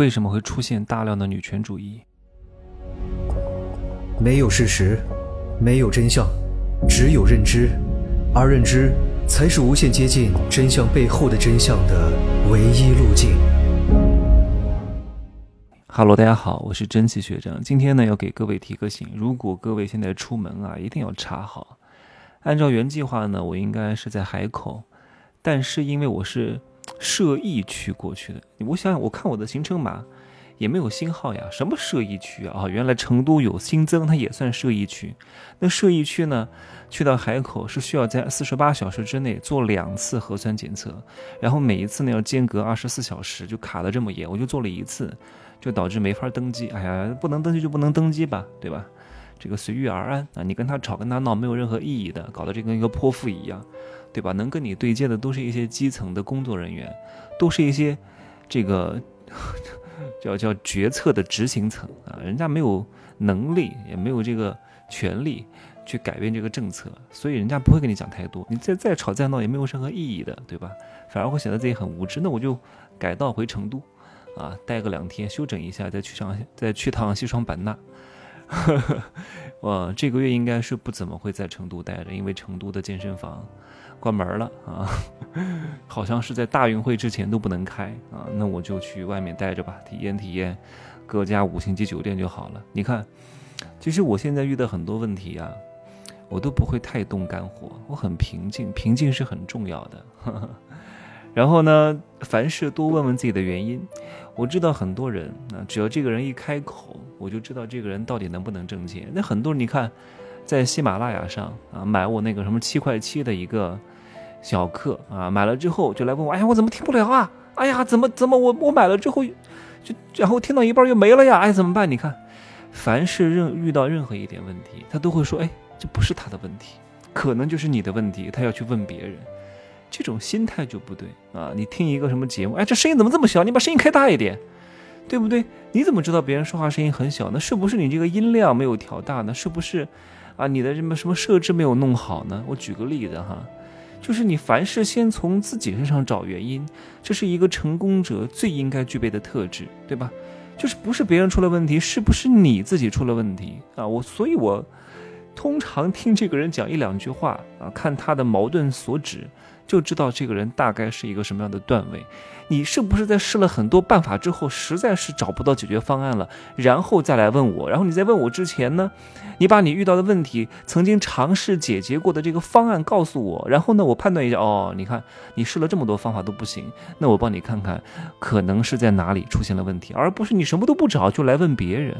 为什么会出现大量的女权主义？没有事实，没有真相，只有认知，而认知才是无限接近真相背后的真相的唯一路径。Hello，大家好，我是蒸汽学长。今天呢，要给各位提个醒：如果各位现在出门啊，一定要查好。按照原计划呢，我应该是在海口，但是因为我是。涉疫区过去的，我想想，我看我的行程码也没有星号呀。什么涉疫区啊？原来成都有新增，它也算涉疫区。那涉疫区呢，去到海口是需要在四十八小时之内做两次核酸检测，然后每一次呢要间隔二十四小时，就卡的这么严。我就做了一次，就导致没法登机。哎呀，不能登机就不能登机吧，对吧？这个随遇而安啊，你跟他吵跟他闹没有任何意义的，搞得这跟一个泼妇一样。对吧？能跟你对接的都是一些基层的工作人员，都是一些这个 叫叫决策的执行层啊，人家没有能力，也没有这个权利去改变这个政策，所以人家不会跟你讲太多。你再再吵再闹也没有任何意义的，对吧？反而会显得自己很无知。那我就改道回成都啊，待个两天休整一下，再去上再去趟西双版纳。我这个月应该是不怎么会在成都待着，因为成都的健身房。关门了啊，好像是在大运会之前都不能开啊，那我就去外面待着吧，体验体验各家五星级酒店就好了。你看，其实我现在遇到很多问题啊，我都不会太动肝火，我很平静，平静是很重要的。然后呢，凡事多问问自己的原因。我知道很多人啊，只要这个人一开口，我就知道这个人到底能不能挣钱。那很多人你看，在喜马拉雅上啊，买我那个什么七块七的一个。小课啊，买了之后就来问我，哎呀，我怎么听不了啊？哎呀，怎么怎么我我买了之后，就然后听到一半又没了呀？哎，怎么办？你看，凡是任遇到任何一点问题，他都会说，哎，这不是他的问题，可能就是你的问题。他要去问别人，这种心态就不对啊！你听一个什么节目，哎，这声音怎么这么小？你把声音开大一点，对不对？你怎么知道别人说话声音很小？那是不是你这个音量没有调大呢？是不是啊？你的什么什么设置没有弄好呢？我举个例子哈。就是你凡事先从自己身上找原因，这是一个成功者最应该具备的特质，对吧？就是不是别人出了问题，是不是你自己出了问题啊？我所以，我通常听这个人讲一两句话啊，看他的矛盾所指。就知道这个人大概是一个什么样的段位，你是不是在试了很多办法之后，实在是找不到解决方案了，然后再来问我？然后你在问我之前呢，你把你遇到的问题、曾经尝试解决过的这个方案告诉我，然后呢，我判断一下，哦，你看你试了这么多方法都不行，那我帮你看看，可能是在哪里出现了问题，而不是你什么都不找就来问别人，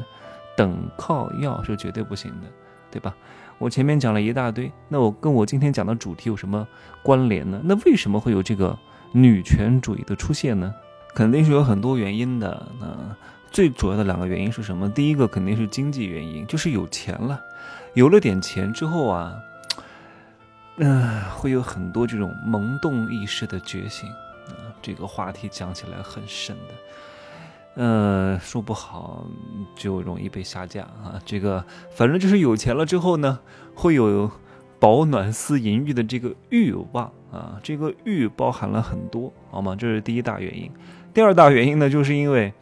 等靠要是绝对不行的，对吧？我前面讲了一大堆，那我跟我今天讲的主题有什么关联呢？那为什么会有这个女权主义的出现呢？肯定是有很多原因的。那最主要的两个原因是什么？第一个肯定是经济原因，就是有钱了，有了点钱之后啊，嗯，会有很多这种萌动意识的觉醒。这个话题讲起来很深的。嗯，说不好就容易被下架啊！这个反正就是有钱了之后呢，会有保暖思淫欲的这个欲望啊，这个欲包含了很多，好吗？这是第一大原因。第二大原因呢，就是因为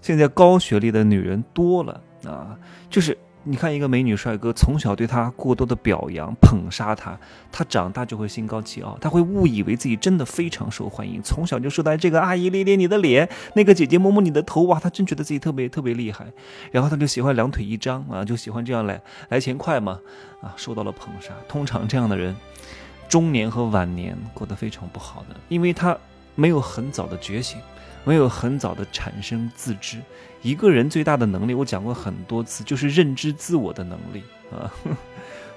现在高学历的女人多了啊，就是。你看一个美女帅哥，从小对他过多的表扬捧杀他，他长大就会心高气傲，他会误以为自己真的非常受欢迎。从小就说到这个阿姨捏捏你的脸，那个姐姐摸摸你的头，哇，他真觉得自己特别特别厉害。然后他就喜欢两腿一张啊，就喜欢这样来来钱快嘛，啊，受到了捧杀。通常这样的人，中年和晚年过得非常不好的，因为他没有很早的觉醒。没有很早的产生自知，一个人最大的能力，我讲过很多次，就是认知自我的能力啊！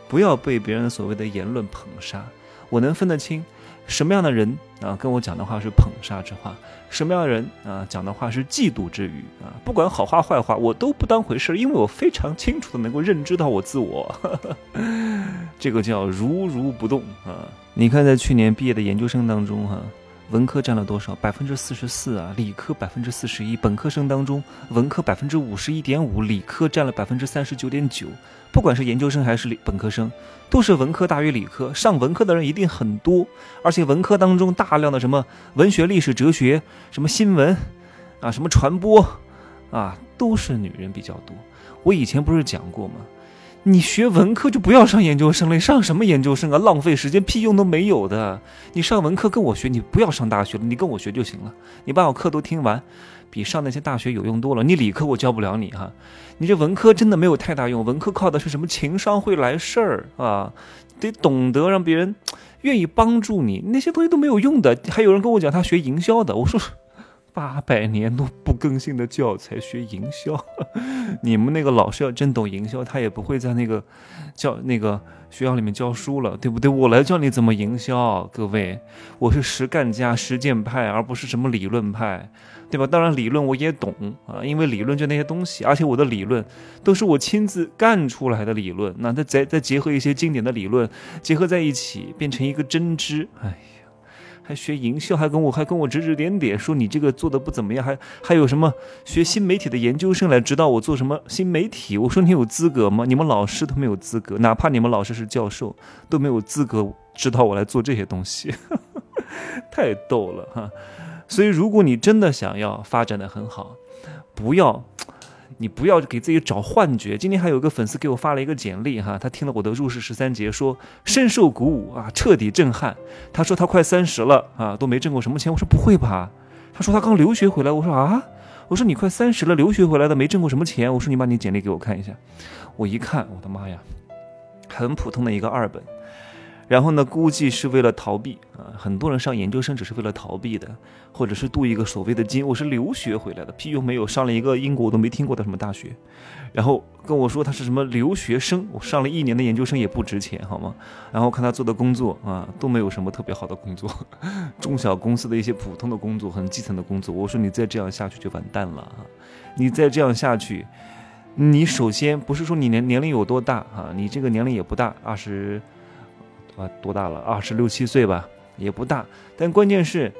不要被别人所谓的言论捧杀，我能分得清什么样的人啊跟我讲的话是捧杀之话，什么样的人啊讲的话是嫉妒之语啊！不管好话坏话，我都不当回事，因为我非常清楚的能够认知到我自我，这个叫如如不动啊！你看，在去年毕业的研究生当中，哈。文科占了多少？百分之四十四啊，理科百分之四十一。本科生当中，文科百分之五十一点五，理科占了百分之三十九点九。不管是研究生还是理本科生，都是文科大于理科。上文科的人一定很多，而且文科当中大量的什么文学、历史、哲学，什么新闻，啊，什么传播，啊，都是女人比较多。我以前不是讲过吗？你学文科就不要上研究生了，上什么研究生啊？浪费时间，屁用都没有的。你上文科跟我学，你不要上大学了，你跟我学就行了。你把我课都听完，比上那些大学有用多了。你理科我教不了你哈，你这文科真的没有太大用。文科靠的是什么？情商会来事儿啊，得懂得让别人愿意帮助你。那些东西都没有用的。还有人跟我讲他学营销的，我说。八百年都不更新的教材学营销，你们那个老师要真懂营销，他也不会在那个教那个学校里面教书了，对不对？我来教你怎么营销，各位，我是实干家、实践派，而不是什么理论派，对吧？当然理论我也懂啊，因为理论就那些东西，而且我的理论都是我亲自干出来的理论，那再再再结合一些经典的理论结合在一起，变成一个真知，哎。还学营销，还跟我还跟我指指点点，说你这个做的不怎么样，还还有什么学新媒体的研究生来指导我做什么新媒体？我说你有资格吗？你们老师都没有资格，哪怕你们老师是教授，都没有资格指导我来做这些东西，太逗了哈！所以如果你真的想要发展的很好，不要。你不要给自己找幻觉。今天还有一个粉丝给我发了一个简历，哈，他听了我的入世十三节，说深受鼓舞啊，彻底震撼。他说他快三十了啊，都没挣过什么钱。我说不会吧？他说他刚留学回来。我说啊，我说你快三十了，留学回来的没挣过什么钱。我说你把你简历给我看一下。我一看，我的妈呀，很普通的一个二本。然后呢？估计是为了逃避啊！很多人上研究生只是为了逃避的，或者是镀一个所谓的金。我是留学回来的，屁用没有，上了一个英国我都没听过的什么大学。然后跟我说他是什么留学生，我上了一年的研究生也不值钱，好吗？然后看他做的工作啊，都没有什么特别好的工作，中小公司的一些普通的工作，很基层的工作。我说你再这样下去就完蛋了啊！你再这样下去，你首先不是说你年年龄有多大啊？你这个年龄也不大，二十。啊，多大了？二十六七岁吧，也不大。但关键是，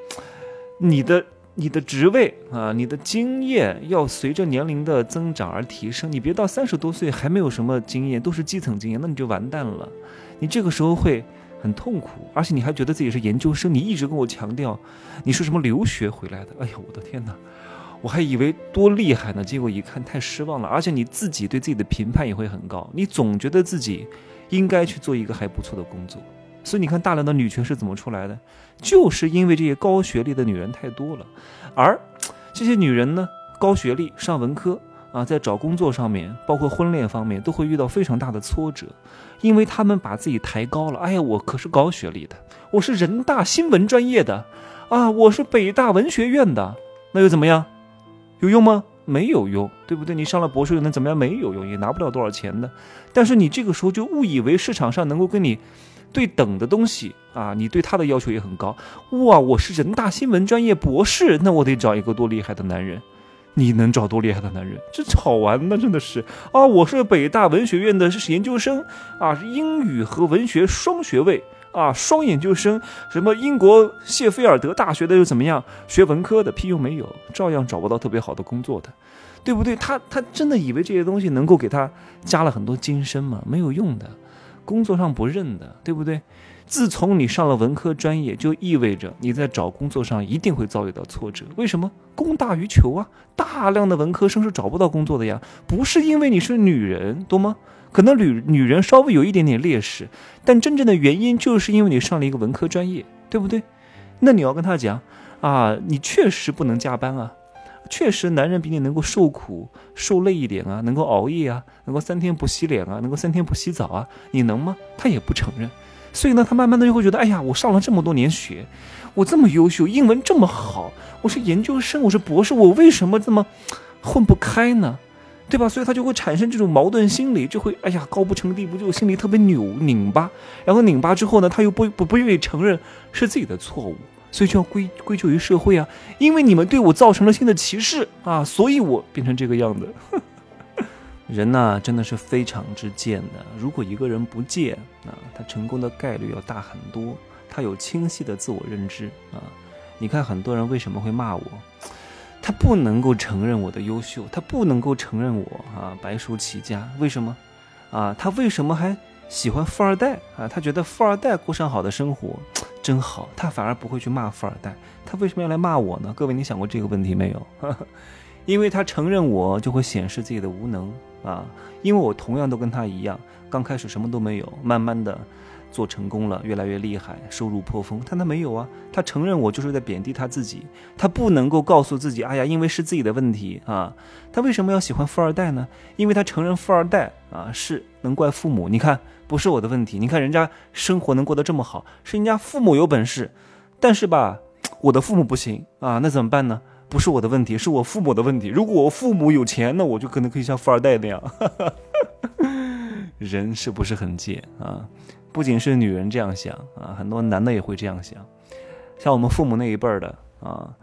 你的你的职位啊，你的经验要随着年龄的增长而提升。你别到三十多岁还没有什么经验，都是基层经验，那你就完蛋了。你这个时候会很痛苦，而且你还觉得自己是研究生。你一直跟我强调你是什么留学回来的。哎呀，我的天哪！我还以为多厉害呢，结果一看太失望了。而且你自己对自己的评判也会很高，你总觉得自己。应该去做一个还不错的工作，所以你看大量的女权是怎么出来的，就是因为这些高学历的女人太多了，而这些女人呢，高学历上文科啊，在找工作上面，包括婚恋方面，都会遇到非常大的挫折，因为她们把自己抬高了。哎呀，我可是高学历的，我是人大新闻专业的。啊，我是北大文学院的，那又怎么样？有用吗？没有用，对不对？你上了博士又能怎么样？没有用，也拿不了多少钱的。但是你这个时候就误以为市场上能够跟你对等的东西啊，你对他的要求也很高。哇，我是人大新闻专业博士，那我得找一个多厉害的男人。你能找多厉害的男人？这好玩呢，真的是啊！我是北大文学院的研究生啊，英语和文学双学位。啊，双研究生，什么英国谢菲尔德大学的又怎么样？学文科的屁用没有，照样找不到特别好的工作的，对不对？他他真的以为这些东西能够给他加了很多金身吗？没有用的，工作上不认的，对不对？自从你上了文科专业，就意味着你在找工作上一定会遭遇到挫折。为什么？供大于求啊！大量的文科生是找不到工作的呀，不是因为你是女人，懂吗？可能女女人稍微有一点点劣势，但真正的原因就是因为你上了一个文科专业，对不对？那你要跟他讲啊，你确实不能加班啊，确实男人比你能够受苦受累一点啊，能够熬夜啊，能够三天不洗脸啊，能够三天不洗澡啊，你能吗？他也不承认，所以呢，他慢慢的就会觉得，哎呀，我上了这么多年学，我这么优秀，英文这么好，我是研究生，我是博士，我为什么这么混不开呢？对吧？所以他就会产生这种矛盾心理，就会哎呀高不成低不就，心里特别扭拧巴。然后拧巴之后呢，他又不不不愿意承认是自己的错误，所以就要归归咎于社会啊。因为你们对我造成了新的歧视啊，所以我变成这个样子。人呢，真的是非常之贱的。如果一个人不贱啊，他成功的概率要大很多。他有清晰的自我认知啊。你看很多人为什么会骂我？他不能够承认我的优秀，他不能够承认我啊白手起家，为什么？啊，他为什么还喜欢富二代啊？他觉得富二代过上好的生活 真好，他反而不会去骂富二代，他为什么要来骂我呢？各位，你想过这个问题没有？因为他承认我，就会显示自己的无能啊。因为我同样都跟他一样，刚开始什么都没有，慢慢的做成功了，越来越厉害，收入颇丰。但他没有啊，他承认我就是在贬低他自己，他不能够告诉自己，哎呀，因为是自己的问题啊。他为什么要喜欢富二代呢？因为他承认富二代啊是能怪父母。你看，不是我的问题。你看人家生活能过得这么好，是人家父母有本事。但是吧，我的父母不行啊，那怎么办呢？不是我的问题，是我父母的问题。如果我父母有钱，那我就可能可以像富二代那样。人是不是很贱啊？不仅是女人这样想啊，很多男的也会这样想。像我们父母那一辈儿的啊，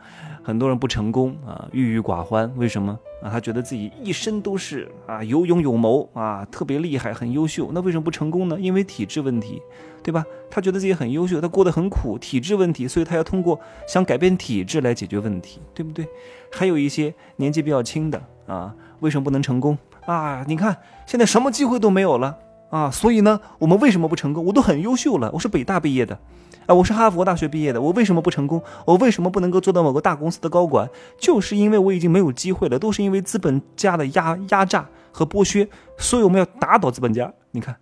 很多人不成功啊，郁郁寡欢。为什么啊？他觉得自己一生都是啊有勇有谋啊，特别厉害，很优秀。那为什么不成功呢？因为体质问题。对吧？他觉得自己很优秀，他过得很苦，体质问题，所以他要通过想改变体质来解决问题，对不对？还有一些年纪比较轻的啊，为什么不能成功啊？你看现在什么机会都没有了啊，所以呢，我们为什么不成功？我都很优秀了，我是北大毕业的，啊，我是哈佛大学毕业的，我为什么不成功？我为什么不能够做到某个大公司的高管？就是因为我已经没有机会了，都是因为资本家的压压榨和剥削，所以我们要打倒资本家。你看。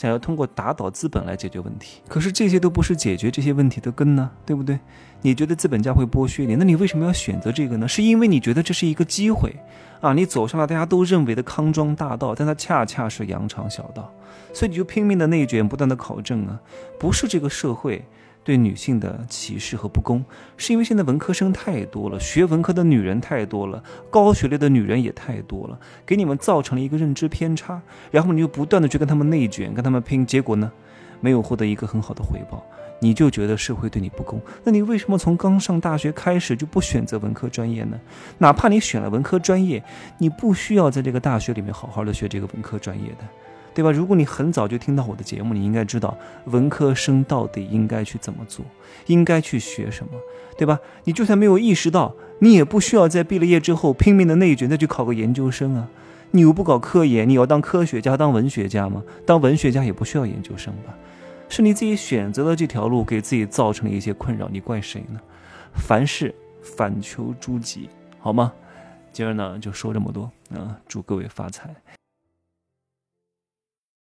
想要通过打倒资本来解决问题，可是这些都不是解决这些问题的根呢，对不对？你觉得资本家会剥削你，那你为什么要选择这个呢？是因为你觉得这是一个机会啊？你走上了大家都认为的康庄大道，但它恰恰是羊肠小道，所以你就拼命的内卷，不断的考证啊，不是这个社会。对女性的歧视和不公，是因为现在文科生太多了，学文科的女人太多了，高学历的女人也太多了，给你们造成了一个认知偏差，然后你就不断的去跟他们内卷，跟他们拼，结果呢，没有获得一个很好的回报，你就觉得社会对你不公，那你为什么从刚上大学开始就不选择文科专业呢？哪怕你选了文科专业，你不需要在这个大学里面好好的学这个文科专业的。对吧？如果你很早就听到我的节目，你应该知道文科生到底应该去怎么做，应该去学什么，对吧？你就算没有意识到，你也不需要在毕了业之后拼命的内卷，再去考个研究生啊！你又不搞科研，你要当科学家、当文学家吗？当文学家也不需要研究生吧？是你自己选择了这条路，给自己造成了一些困扰，你怪谁呢？凡事反求诸己，好吗？今儿呢就说这么多啊！祝各位发财。